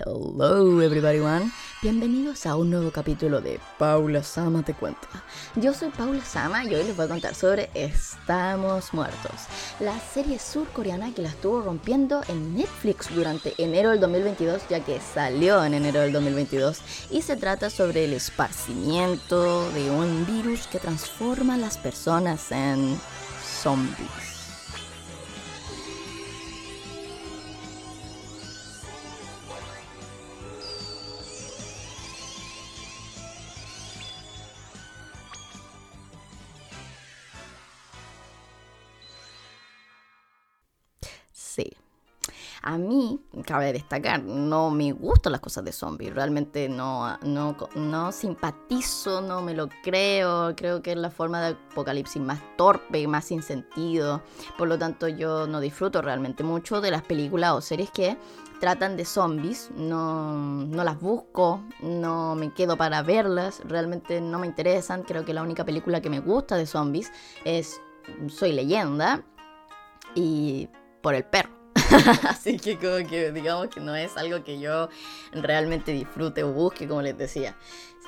Hello everybody one. Bienvenidos a un nuevo capítulo de Paula Sama te cuenta. Yo soy Paula Sama y hoy les voy a contar sobre Estamos Muertos, la serie surcoreana que la estuvo rompiendo en Netflix durante enero del 2022 ya que salió en enero del 2022 y se trata sobre el esparcimiento de un virus que transforma a las personas en zombies. A mí, cabe destacar, no me gustan las cosas de zombies. Realmente no, no, no simpatizo, no me lo creo. Creo que es la forma de apocalipsis más torpe, más sin sentido. Por lo tanto, yo no disfruto realmente mucho de las películas o series que tratan de zombies. No, no las busco, no me quedo para verlas. Realmente no me interesan. Creo que la única película que me gusta de zombies es Soy leyenda. Y por el perro. Así que como que digamos que no es algo que yo realmente disfrute o busque, como les decía.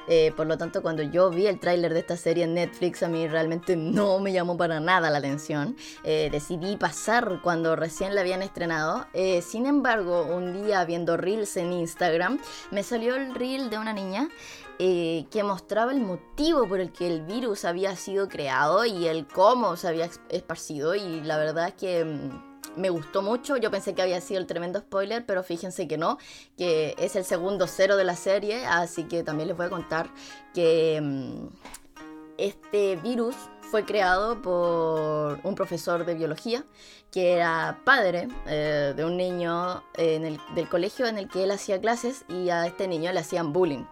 Eh, por lo tanto, cuando yo vi el tráiler de esta serie en Netflix, a mí realmente no me llamó para nada la atención. Eh, decidí pasar cuando recién la habían estrenado. Eh, sin embargo, un día viendo reels en Instagram, me salió el reel de una niña que mostraba el motivo por el que el virus había sido creado y el cómo se había esparcido. Y la verdad es que mm, me gustó mucho. Yo pensé que había sido el tremendo spoiler, pero fíjense que no, que es el segundo cero de la serie, así que también les voy a contar que mm, este virus fue creado por un profesor de biología que era padre eh, de un niño en del colegio en el que él hacía clases y a este niño le hacían bullying.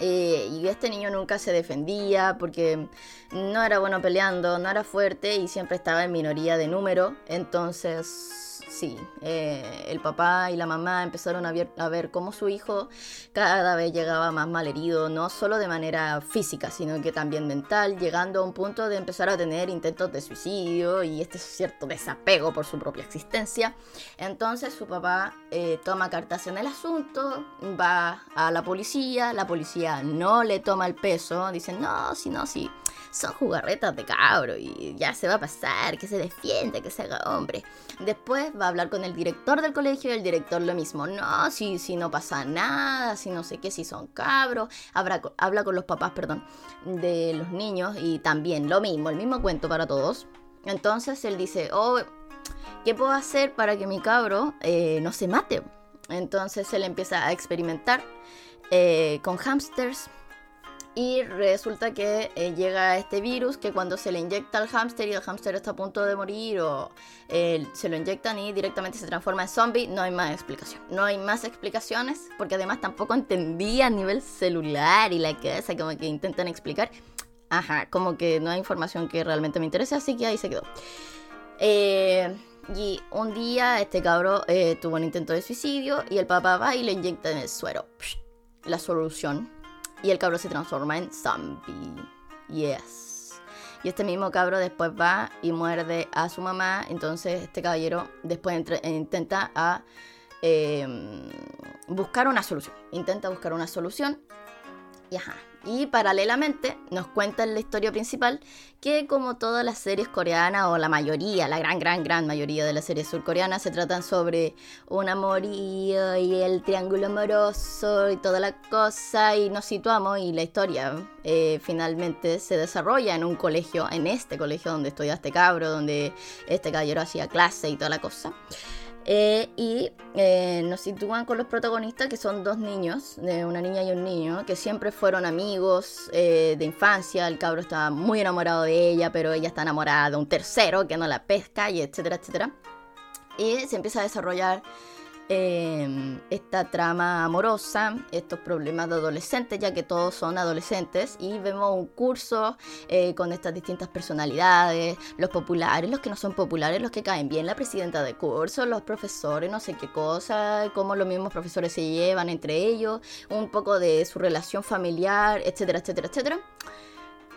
Eh, y este niño nunca se defendía porque no era bueno peleando, no era fuerte y siempre estaba en minoría de número. Entonces sí, eh, el papá y la mamá empezaron a ver, a ver cómo su hijo cada vez llegaba más mal herido, no solo de manera física, sino que también mental, llegando a un punto de empezar a tener intentos de suicidio y este cierto desapego por su propia existencia. Entonces su papá eh, toma cartas en el asunto, va a la policía, la policía no le toma el peso, dicen, no, si no, si son jugarretas de cabro y ya se va a pasar, que se defienda, que se haga hombre. Después va a hablar con el director del colegio y el director lo mismo, no, si, si no pasa nada, si no sé qué, si son cabros, habla, habla con los papás, perdón, de los niños y también lo mismo, el mismo cuento para todos. Entonces él dice, oh, ¿qué puedo hacer para que mi cabro eh, no se mate? Entonces él empieza a experimentar eh, con hamsters y resulta que eh, llega este virus que cuando se le inyecta al hámster y el hámster está a punto de morir o eh, se lo inyectan y directamente se transforma en zombie, no hay más explicación. No hay más explicaciones porque además tampoco entendía a nivel celular y la cosa como que intentan explicar. Ajá, como que no hay información que realmente me interese, así que ahí se quedó. Eh, y un día este cabro tuvo un intento de suicidio y el papá va y le inyecta en el suero. La solución y el cabro se transforma en zombie. Yes. Y este mismo cabro después va y muerde a su mamá. Entonces este caballero después intenta a, em, buscar una solución. Intenta buscar una solución. Y paralelamente nos cuentan la historia principal que como todas las series coreanas o la mayoría, la gran, gran, gran mayoría de las series surcoreanas se tratan sobre un amorío y el triángulo amoroso y toda la cosa y nos situamos y la historia eh, finalmente se desarrolla en un colegio, en este colegio donde estudia este cabro, donde este caballero hacía clase y toda la cosa. Eh, y eh, nos sitúan con los protagonistas que son dos niños, una niña y un niño, que siempre fueron amigos eh, de infancia. El cabro está muy enamorado de ella, pero ella está enamorada de un tercero que no la pesca, y etcétera, etcétera. Y se empieza a desarrollar Em, esta trama amorosa, estos problemas de adolescentes, ya que todos son adolescentes, y vemos un curso eh, con estas distintas personalidades, los populares, los que no son populares, los que caen bien, la presidenta de curso, los profesores, no sé qué cosa, cómo los mismos profesores se llevan entre ellos, un poco de su relación familiar, etcétera, etcétera, etcétera.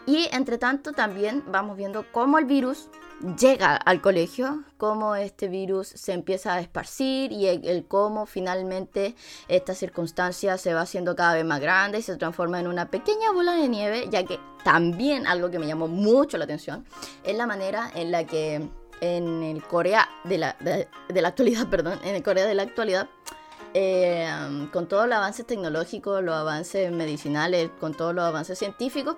Y entre tanto también vamos viendo cómo el virus llega al colegio, cómo este virus se empieza a esparcir y el, cómo finalmente esta circunstancia se va haciendo cada vez más grande y se transforma en una pequeña bola de nieve, ya que también algo que me llamó mucho la atención es la manera en la que en el Corea de la, de, la actualidad, perdón, en el Corea de la actualidad, eh, con todos los avances tecnológicos, los avances medicinales, con todos los avances científicos,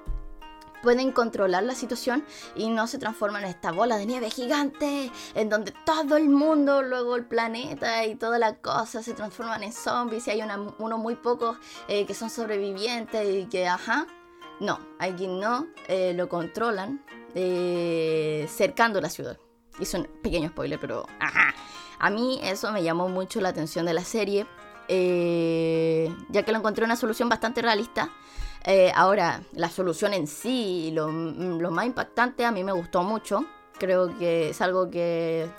pueden controlar la situación y no se transforman en esta bola de nieve gigante en donde todo el mundo, luego el planeta y toda la cosa se transforman en zombies y hay unos muy pocos eh, que son sobrevivientes y que, ajá, no, aquí no eh, lo controlan eh, cercando la ciudad. Es un pequeño spoiler, pero ajá. A mí eso me llamó mucho la atención de la serie, ya que lo encontré una solución bastante realista eh, ahora, la solución en sí, lo, lo más impactante, a mí me gustó mucho. Creo que es algo que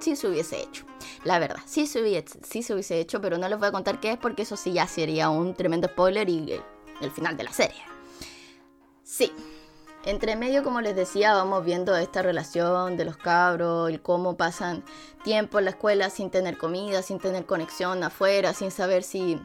sí se hubiese hecho. La verdad, sí se, hubiese, sí se hubiese hecho, pero no les voy a contar qué es porque eso sí ya sería un tremendo spoiler y el, final de la serie. Sí, entre medio, como les decía, vamos viendo esta relación de los cabros, el cómo pasan tiempo en la escuela sin tener comida, sin tener conexión afuera, sin saber si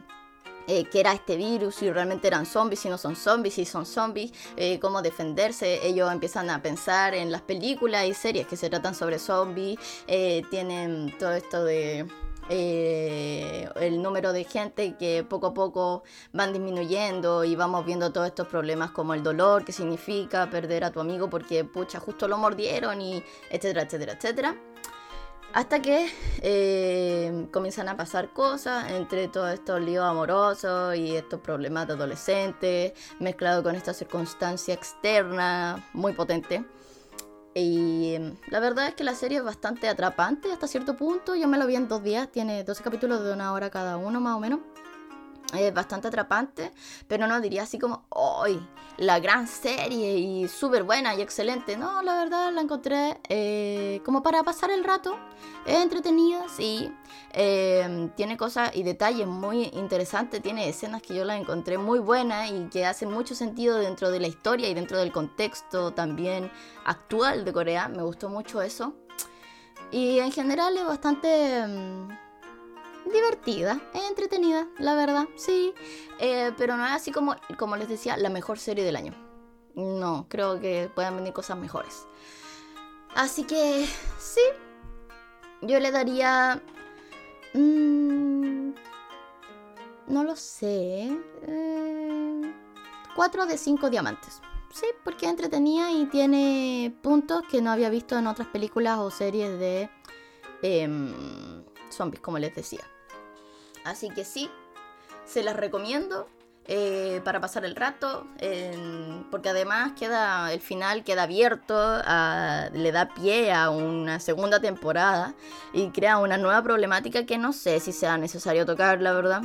eh, qué era este virus, si realmente eran zombies, si no son zombies, si son zombies, eh, cómo defenderse. Ellos empiezan a pensar en las películas y series que se tratan sobre zombies, eh, tienen todo esto de... el número de gente que poco a poco van disminuyendo y vamos viendo todos estos problemas como el dolor que significa perder a tu amigo porque pucha justo lo mordieron y etcétera etcétera etcétera hasta que comienzan a pasar cosas entre todos estos líos amorosos y estos problemas de adolescentes, mezclado con esta circunstancia externa muy potente. Y la verdad es que la serie es bastante atrapante hasta cierto punto. Yo me lo vi en dos días, tiene 12 capítulos de una hora cada uno más o menos es bastante atrapante, pero no diría así como, ¡ay! la gran serie y súper buena y excelente. No, la verdad la encontré eh, como para pasar el rato. Es entretenida, sí. Eh, tiene cosas y detalles muy interesantes. Tiene escenas que yo las encontré muy buenas y que hacen mucho sentido dentro de la historia y dentro del contexto también actual de Corea. Me gustó mucho eso. Y en general es bastante... Divertida, entretenida, la verdad, sí. Eh, pero no es así como, como les decía, la mejor serie del año. No, creo que puedan venir cosas mejores. Así que, sí. Yo le daría... Mmm, no lo sé. Eh, 4 de 5 diamantes. Sí, porque es entretenida y tiene puntos que no había visto en otras películas o series de em, zombies, como les decía. Así que sí, se las recomiendo eh, para pasar el rato, porque además queda el final queda abierto, le da pie a una segunda temporada y crea una nueva problemática que no sé si sea necesario tocar, la verdad.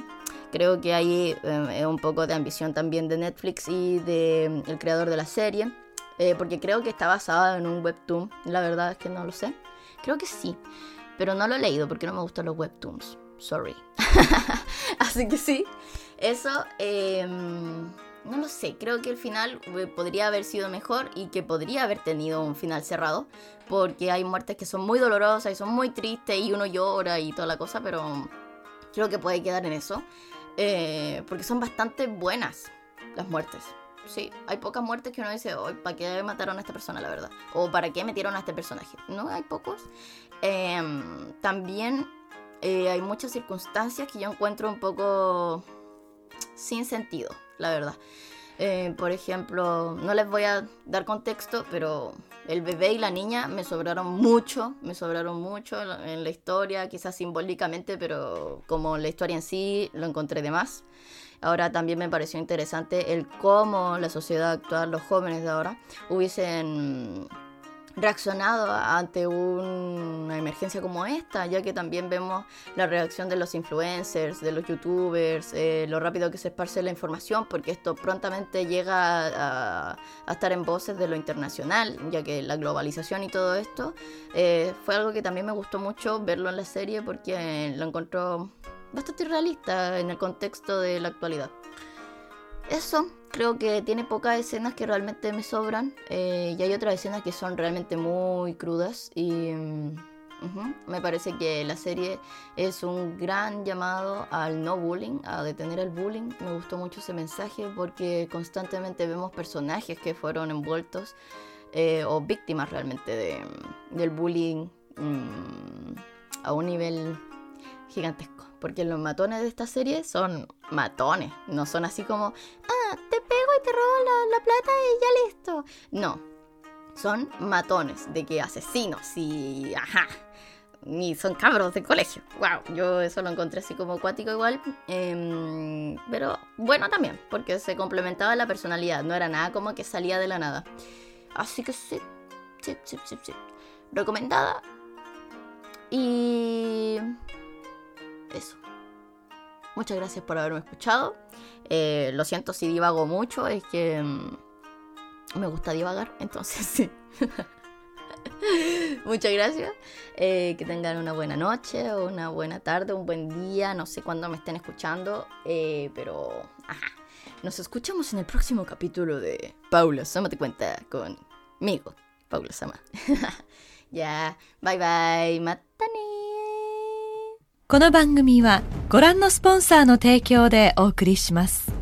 Creo que ahí eh, es un poco de ambición también de Netflix y del creador de la serie, eh, porque creo que está basado en un webtoon, la verdad es que no lo sé. Creo que sí, pero no lo he leído porque no me gustan los webtoons sorry. Así que sí, eso, em, no lo sé, creo que el final eh, podría haber sido mejor y que podría haber tenido un final cerrado, porque hay muertes que son muy dolorosas y son muy tristes y uno llora y toda la cosa, pero creo que puede quedar en eso, eh, porque son bastante buenas las muertes. Sí, hay pocas muertes que uno dice, ¿para qué mataron a esta persona, la verdad? O ¿para qué metieron a este personaje? No, hay pocos. Em, también eh, hay muchas circunstancias que yo encuentro un poco sin sentido, la verdad. Eh, por ejemplo, no les voy a dar contexto, pero el bebé y la niña me sobraron mucho, me sobraron mucho en la historia, quizás simbólicamente, pero como la historia en sí lo encontré de más. Ahora también me pareció interesante el cómo la sociedad actual, los jóvenes de ahora, hubiesen reaccionado ante una emergencia como esta, ya que también vemos la reacción de los influencers, de los youtubers, eh, lo rápido que se esparce la información, porque esto prontamente llega a, estar en voces de lo internacional, ya que la globalización y todo esto eh, fue algo que también me gustó mucho verlo en la serie porque lo encontró bastante realista en el contexto de la actualidad. Eso, creo que tiene pocas escenas que realmente me sobran eh, y hay otras escenas que son realmente muy crudas y mm, me parece que la serie es un gran llamado al no bullying, a detener el bullying. Me gustó mucho ese mensaje porque constantemente vemos personajes que fueron envueltos eh, o víctimas realmente de, del bullying mm, a un nivel gigantesco. Porque los matones de esta serie son matones, no son así como, te pego y te robo la, la plata y ya listo. No, son matones, de que asesinos y ajá. Y son cabros de colegio. Wow, yo eso lo encontré así como acuático igual. em, pero bueno también, porque se complementaba la personalidad. No era nada como que salía de la nada. Así que sí, sí, sí, sí, sí. Recomendada. Y eso. Muchas gracias por haberme escuchado. Eh, lo siento si divago mucho, es que mm, me gusta divagar, entonces sí. Muchas gracias. Eh, que tengan una buena noche, una buena tarde, un buen día. No sé cuándo me estén escuchando, eh, pero. Nos escuchamos en el próximo capítulo de Paula Sama te cuenta conmigo, Paula Sama. ya, bye bye, matane. この番組はご覧のスポンサーの提供でお送りします。